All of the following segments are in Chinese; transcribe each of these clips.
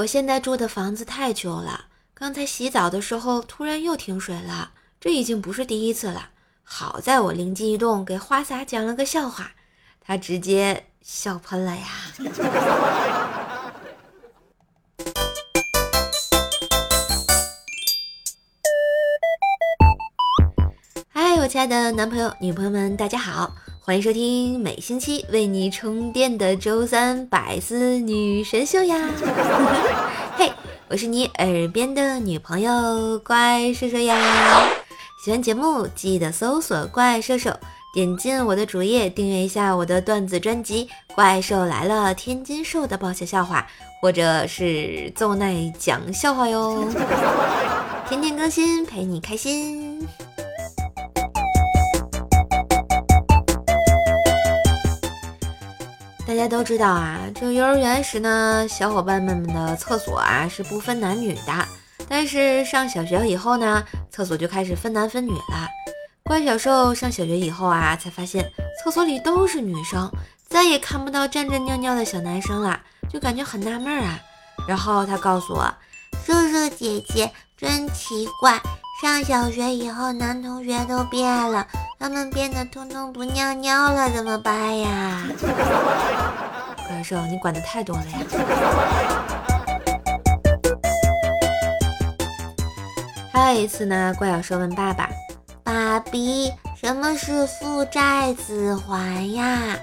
我现在住的房子太旧了，刚才洗澡的时候突然又停水了，这已经不是第一次了。好在我灵机一动，给花洒讲了个笑话，他直接笑喷了呀！嗨，我亲爱的男朋友、女朋友们，大家好，欢迎收听每星期为你充电的周三百思女神秀呀！嘿，我是你耳边的女朋友怪兽兽呀！喜欢节目记得搜索“怪兽兽”，点进我的主页订阅一下我的段子专辑《怪兽来了》，天津兽的爆笑笑话，或者是奏奈讲笑话哟，天天更新陪你开心。大家都知道啊，这幼儿园时呢，小伙伴们们的厕所啊是不分男女的。但是上小学以后呢，厕所就开始分男分女了。怪小兽上小学以后啊，才发现厕所里都是女生，再也看不到站着尿尿的小男生了，就感觉很纳闷啊。然后他告诉我，叔叔姐姐真奇怪，上小学以后男同学都变了。他们变得通通不尿尿了，怎么办呀？怪兽，你管的太多了呀！还有一次呢，怪小兽问爸爸：“爸比，什么是父债子还呀？”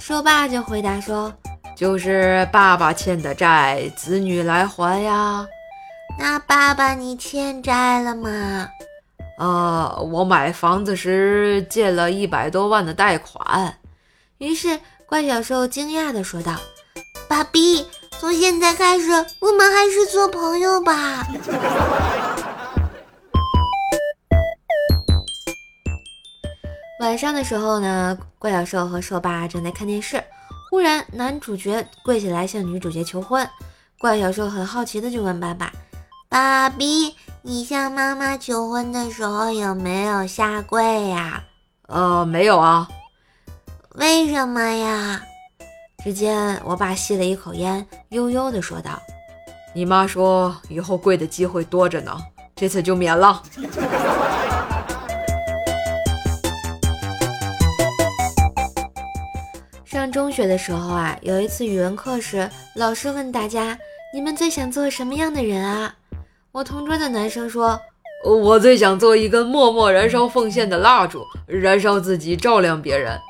兽爸就回答说：“就是爸爸欠的债，子女来还呀。”那爸爸，你欠债了吗？啊，我买房子时借了一百多万的贷款。于是怪小兽惊讶地说道：“爸比，从现在开始，我们还是做朋友吧。”晚上的时候呢，怪小兽和兽爸正在看电视，忽然男主角跪下来向女主角求婚。怪小兽很好奇的就问爸爸：“爸比。”你向妈妈求婚的时候有没有下跪呀？呃，没有啊。为什么呀？只见我爸吸了一口烟，悠悠地说道：“你妈说以后跪的机会多着呢，这次就免了。”上中学的时候啊，有一次语文课时，老师问大家：“你们最想做什么样的人啊？”我同桌的男生说：“我最想做一根默默燃烧奉献的蜡烛，燃烧自己，照亮别人。”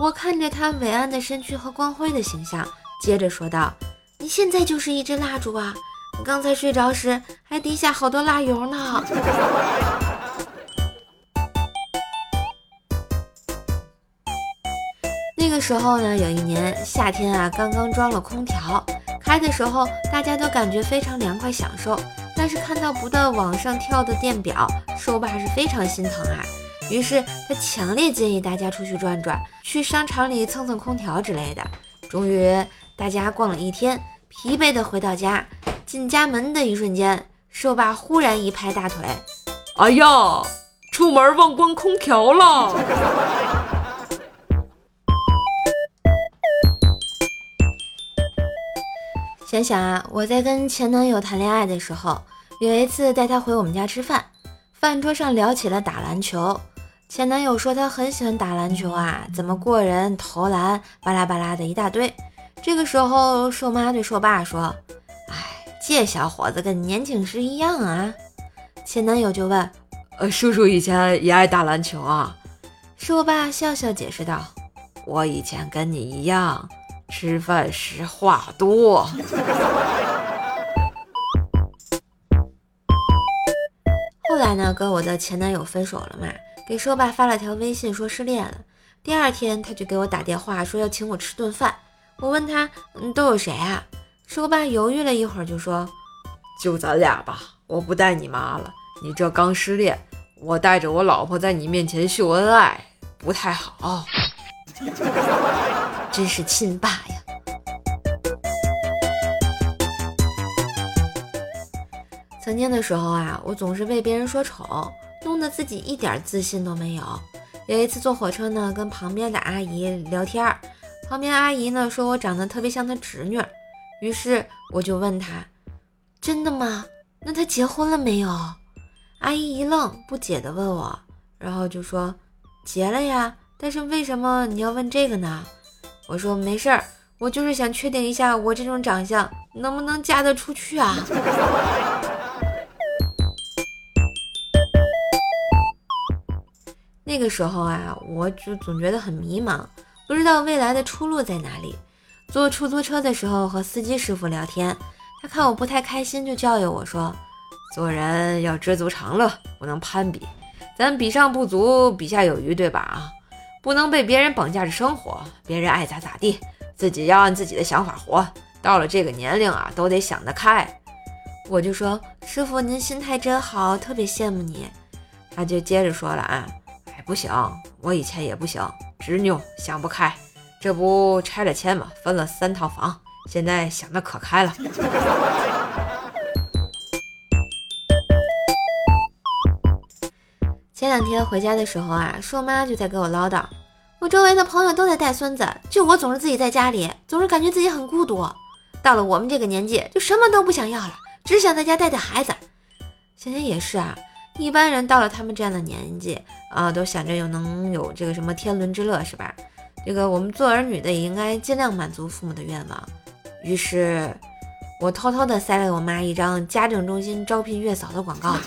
我看着他伟岸的身躯和光辉的形象，接着说道：“你现在就是一支蜡烛啊！刚才睡着时还滴下好多蜡油呢。”那个时候呢，有一年夏天啊，刚刚装了空调，开的时候大家都感觉非常凉快，享受。但是看到不断往上跳的电表，兽爸是非常心疼啊。于是他强烈建议大家出去转转，去商场里蹭蹭空调之类的。终于，大家逛了一天，疲惫的回到家，进家门的一瞬间，兽爸忽然一拍大腿：“哎呀，出门忘关空调了！”想想啊，我在跟前男友谈恋爱的时候，有一次带他回我们家吃饭，饭桌上聊起了打篮球。前男友说他很喜欢打篮球啊，怎么过人、投篮，巴拉巴拉的一大堆。这个时候，瘦妈对瘦爸说：“哎，这小伙子跟年轻时一样啊。”前男友就问：“呃，叔叔以前也爱打篮球啊？”瘦爸笑笑解释道：“我以前跟你一样。”吃饭时话多。后来呢，跟我的前男友分手了嘛，给说爸发了条微信说失恋了。第二天他就给我打电话说要请我吃顿饭。我问他，嗯，都有谁啊？说爸犹豫了一会儿就说，就咱俩吧。我不带你妈了，你这刚失恋，我带着我老婆在你面前秀恩爱，不太好。真是亲爸曾经的时候啊，我总是被别人说丑，弄得自己一点自信都没有。有一次坐火车呢，跟旁边的阿姨聊天，旁边阿姨呢说我长得特别像她侄女，于是我就问她：“真的吗？那她结婚了没有？阿姨一愣，不解地问我，然后就说结了呀。但是为什么你要问这个呢？我说没事儿，我就是想确定一下我这种长相能不能嫁得出去啊。那个时候啊，我就总觉得很迷茫，不知道未来的出路在哪里。坐出租车的时候和司机师傅聊天，他看我不太开心，就教育我说：“做人要知足常乐，不能攀比，咱比上不足，比下有余，对吧？啊，不能被别人绑架着生活，别人爱咋咋地，自己要按自己的想法活。到了这个年龄啊，都得想得开。”我就说：“师傅，您心态真好，特别羡慕你。”他就接着说了：“啊。”不行，我以前也不行，执拗想不开，这不拆了迁嘛，分了三套房，现在想的可开了。前两天回家的时候啊，硕妈就在跟我唠叨，我周围的朋友都在带孙子，就我总是自己在家里，总是感觉自己很孤独。到了我们这个年纪，就什么都不想要了，只想在家带带孩子。想想也是啊。一般人到了他们这样的年纪啊，都想着有能有这个什么天伦之乐，是吧？这个我们做儿女的也应该尽量满足父母的愿望。于是，我偷偷的塞了我妈一张家政中心招聘月嫂的广告。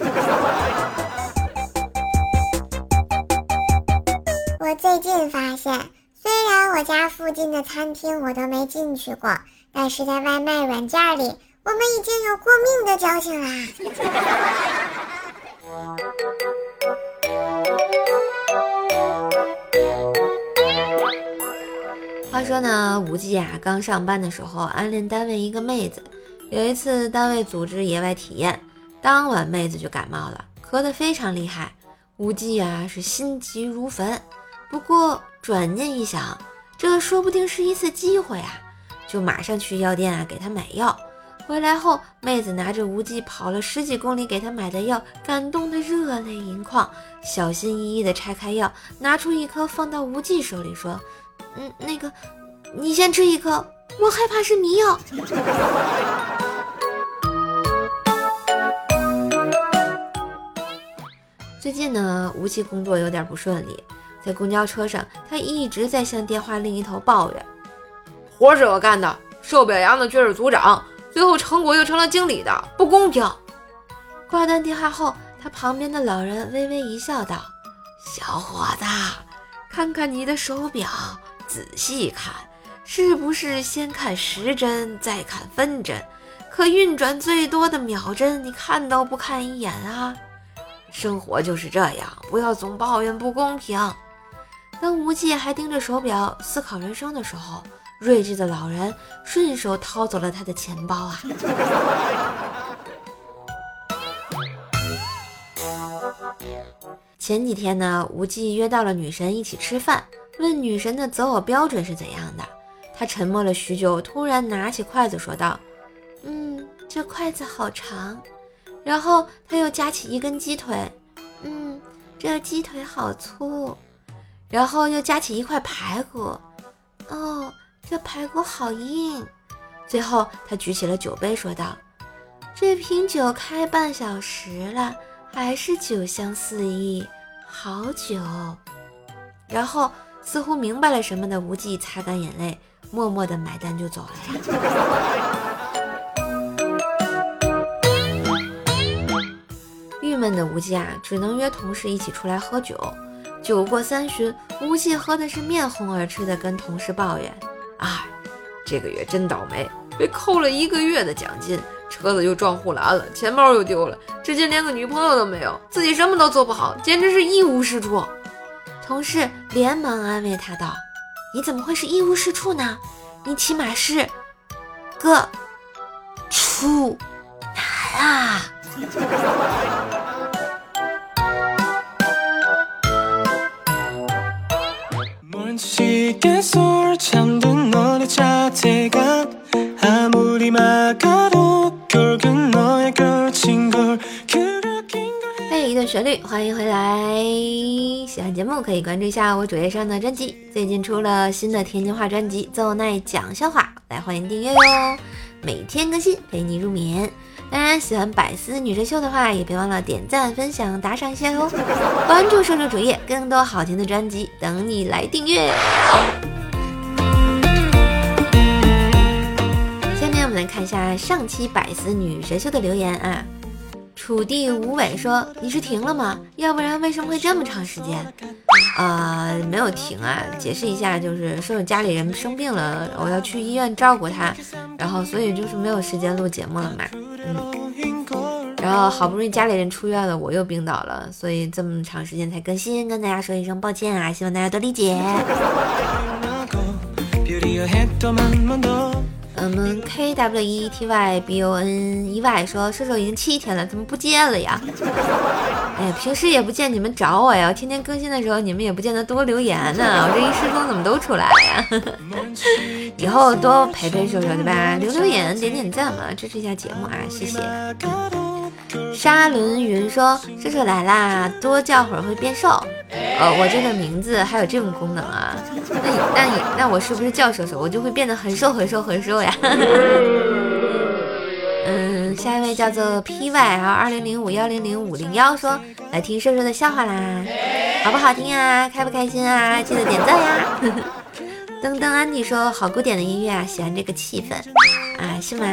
我最近发现，虽然我家附近的餐厅我都没进去过，但是在外卖软件里，我们已经有过命的交情啦。话说呢，无忌啊，刚上班的时候暗恋单位一个妹子。有一次单位组织野外体验，当晚妹子就感冒了，咳得非常厉害。无忌啊是心急如焚，不过转念一想，这说不定是一次机会啊，就马上去药店啊给她买药。回来后，妹子拿着无忌跑了十几公里给他买的药，感动的热泪盈眶，小心翼翼地拆开药，拿出一颗放到无忌手里，说：“嗯，那个，你先吃一颗，我害怕是迷药。”最近呢，无忌工作有点不顺利，在公交车上，他一直在向电话另一头抱怨：“活是我干的，受表扬的却是组长。”最后成果又成了经理的，不公平。挂断电话后，他旁边的老人微微一笑，道：“小伙子，看看你的手表，仔细看，是不是先看时针，再看分针？可运转最多的秒针，你看都不看一眼啊！生活就是这样，不要总抱怨不公平。”当无忌还盯着手表思考人生的时候，睿智的老人顺手掏走了他的钱包啊！前几天呢，无忌约到了女神一起吃饭，问女神的择偶标准是怎样的。他沉默了许久，突然拿起筷子说道：“嗯，这筷子好长。”然后他又夹起一根鸡腿，“嗯，这鸡腿好粗。”然后又夹起一块排骨，“。”排骨好硬。最后，他举起了酒杯，说道：“这瓶酒开半小时了，还是酒香四溢，好酒。”然后，似乎明白了什么的无忌擦干眼泪，默默的买单就走了。郁闷的无忌啊，只能约同事一起出来喝酒。酒过三巡，无忌喝的是面红耳赤的，跟同事抱怨。哎，这个月真倒霉，被扣了一个月的奖金，车子又撞护栏了，钱包又丢了，至今连个女朋友都没有，自己什么都做不好，简直是一无是处。同事连忙安慰他道：“你怎么会是一无是处呢？你起码是个处男啊！” 一段旋律，欢迎回来！喜欢节目可以关注一下我主页上的专辑，最近出了新的天津话专辑《奏奈讲笑话》，来欢迎订阅哟！每天更新，陪你入眠。当然，喜欢百思女神秀的话，也别忘了点赞、分享、打赏一下哟！关注瘦瘦主页，更多好听的专辑等你来订阅。下面我们来看一下上期百思女神秀的留言啊。楚地无尾说：“你是停了吗？要不然为什么会这么长时间？”啊，没有停啊，解释一下，就是说有家里人生病了，我要去医院照顾他，然后所以就是没有时间录节目了嘛。嗯，然后好不容易家里人出院了，我又病倒了，所以这么长时间才更新，跟大家说一声抱歉啊，希望大家多理解。我们 K W E T Y B O N E Y 说射手已经七天了，怎么不见了呀？哎，平时也不见你们找我呀，天天更新的时候你们也不见得多留言呢，我这一失踪怎么都出来了呀？以后多陪陪射手对吧？留留言，点点赞嘛，支持一下节目啊，谢谢。沙伦云说射手来啦，多叫会儿会变瘦。呃，我这个名字还有这种功能啊？那那你那我是不是叫瘦瘦，我就会变得很瘦很瘦很瘦呀？嗯，下一位叫做 P Y L 二零零五幺零零五零幺说来听瘦瘦的笑话啦，好不好听啊？开不开心啊？记得点赞呀！噔噔安迪说好古典的音乐啊，喜欢这个气氛啊，是吗？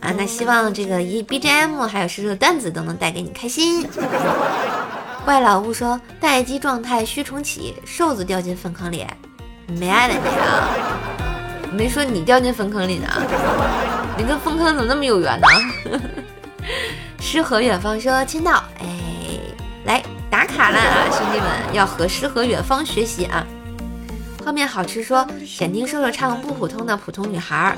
啊，那希望这个一 B G M 还有瘦瘦的段子都能带给你开心。怪老吴说待机状态需重启，瘦子掉进粪坑里，没爱了你啊！没说你掉进粪坑里呢，你跟粪坑怎么那么有缘呢？诗和远方说签到，哎，来打卡啦，兄弟们要和诗和远方学习啊！后面好吃说想听瘦瘦唱不普通的普通女孩，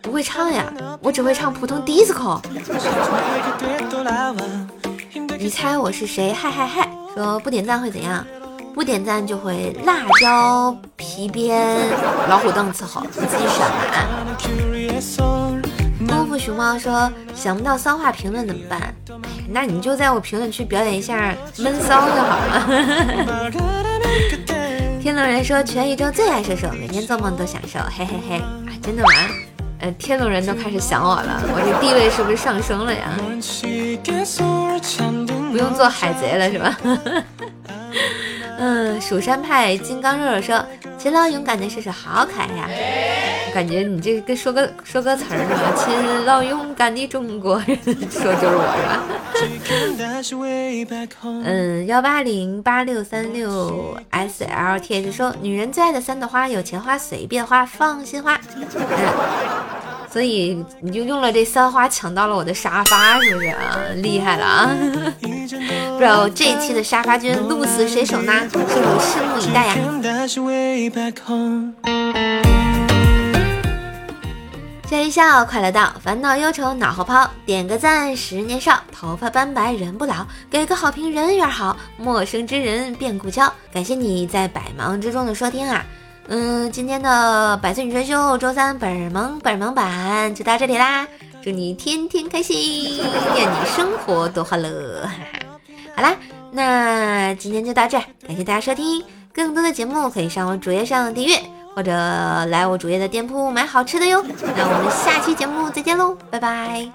不会唱呀，我只会唱普通 disco。你猜我是谁？嗨嗨嗨！说不点赞会怎样？不点赞就会辣椒皮鞭老虎凳伺候，你自己选吧。功夫熊猫说想不到骚话评论怎么办？那你就在我评论区表演一下闷骚就好了。天龙人说全宇宙最爱射手，每天做梦都享受，嘿嘿嘿！真的吗？呃，天龙人都开始想我了，我这地位是不是上升了呀？不用做海贼了是吧？嗯，蜀山派金刚肉肉说，勤劳勇敢的射手好可爱呀！我感觉你这跟说个说歌词儿似的，勤劳勇敢的中国人，说就是我是吧？嗯，幺八零八六三六 S L T H 说，女人最爱的三朵花，有钱花，随便花，放心花。嗯。所以你就用了这三花抢到了我的沙发，是不是啊？厉害了啊！不知道这一期的沙发君鹿死谁手呢？是否拭目以待呀？笑一笑，快乐到，烦恼忧愁脑后抛。点个赞，十年少，头发斑白人不老。给个好评，人缘好，陌生之人变故交。感谢你在百忙之中的收听啊！嗯，今天的百岁女神秀周三本萌本萌版就到这里啦！祝你天天开心，愿你生活多欢乐。好啦，那今天就到这，感谢大家收听。更多的节目可以上我主页上订阅，或者来我主页的店铺买好吃的哟。那我们下期节目再见喽，拜拜。